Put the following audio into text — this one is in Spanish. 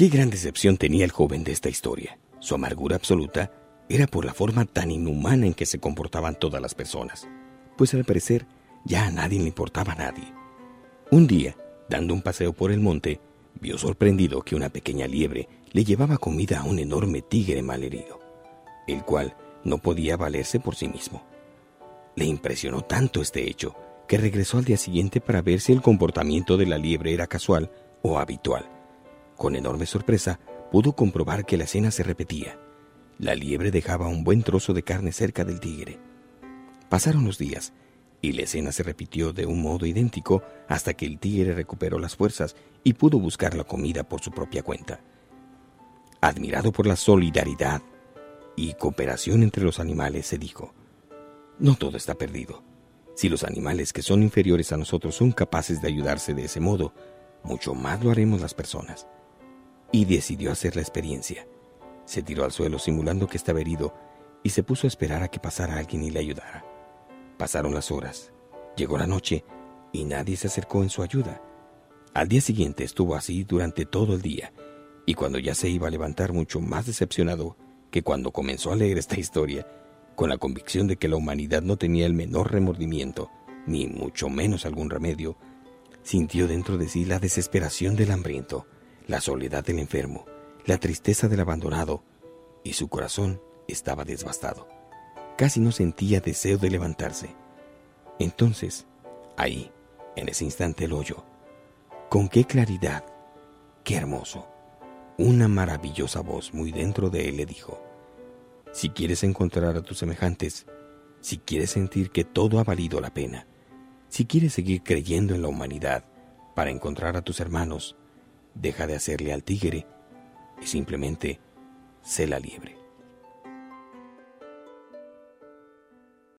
Qué gran decepción tenía el joven de esta historia. Su amargura absoluta era por la forma tan inhumana en que se comportaban todas las personas, pues al parecer ya a nadie le importaba a nadie. Un día, dando un paseo por el monte, vio sorprendido que una pequeña liebre le llevaba comida a un enorme tigre malherido, el cual no podía valerse por sí mismo. Le impresionó tanto este hecho que regresó al día siguiente para ver si el comportamiento de la liebre era casual o habitual. Con enorme sorpresa, pudo comprobar que la escena se repetía. La liebre dejaba un buen trozo de carne cerca del tigre. Pasaron los días y la escena se repitió de un modo idéntico hasta que el tigre recuperó las fuerzas y pudo buscar la comida por su propia cuenta. Admirado por la solidaridad y cooperación entre los animales, se dijo, no todo está perdido. Si los animales que son inferiores a nosotros son capaces de ayudarse de ese modo, mucho más lo haremos las personas. Y decidió hacer la experiencia. Se tiró al suelo simulando que estaba herido y se puso a esperar a que pasara alguien y le ayudara. Pasaron las horas, llegó la noche y nadie se acercó en su ayuda. Al día siguiente estuvo así durante todo el día y cuando ya se iba a levantar mucho más decepcionado que cuando comenzó a leer esta historia, con la convicción de que la humanidad no tenía el menor remordimiento, ni mucho menos algún remedio, sintió dentro de sí la desesperación del hambriento, la soledad del enfermo, la tristeza del abandonado, y su corazón estaba desbastado. Casi no sentía deseo de levantarse. Entonces, ahí, en ese instante el hoyo, con qué claridad, qué hermoso, una maravillosa voz muy dentro de él le dijo, si quieres encontrar a tus semejantes, si quieres sentir que todo ha valido la pena, si quieres seguir creyendo en la humanidad para encontrar a tus hermanos, deja de hacerle al tigre y simplemente sé la liebre.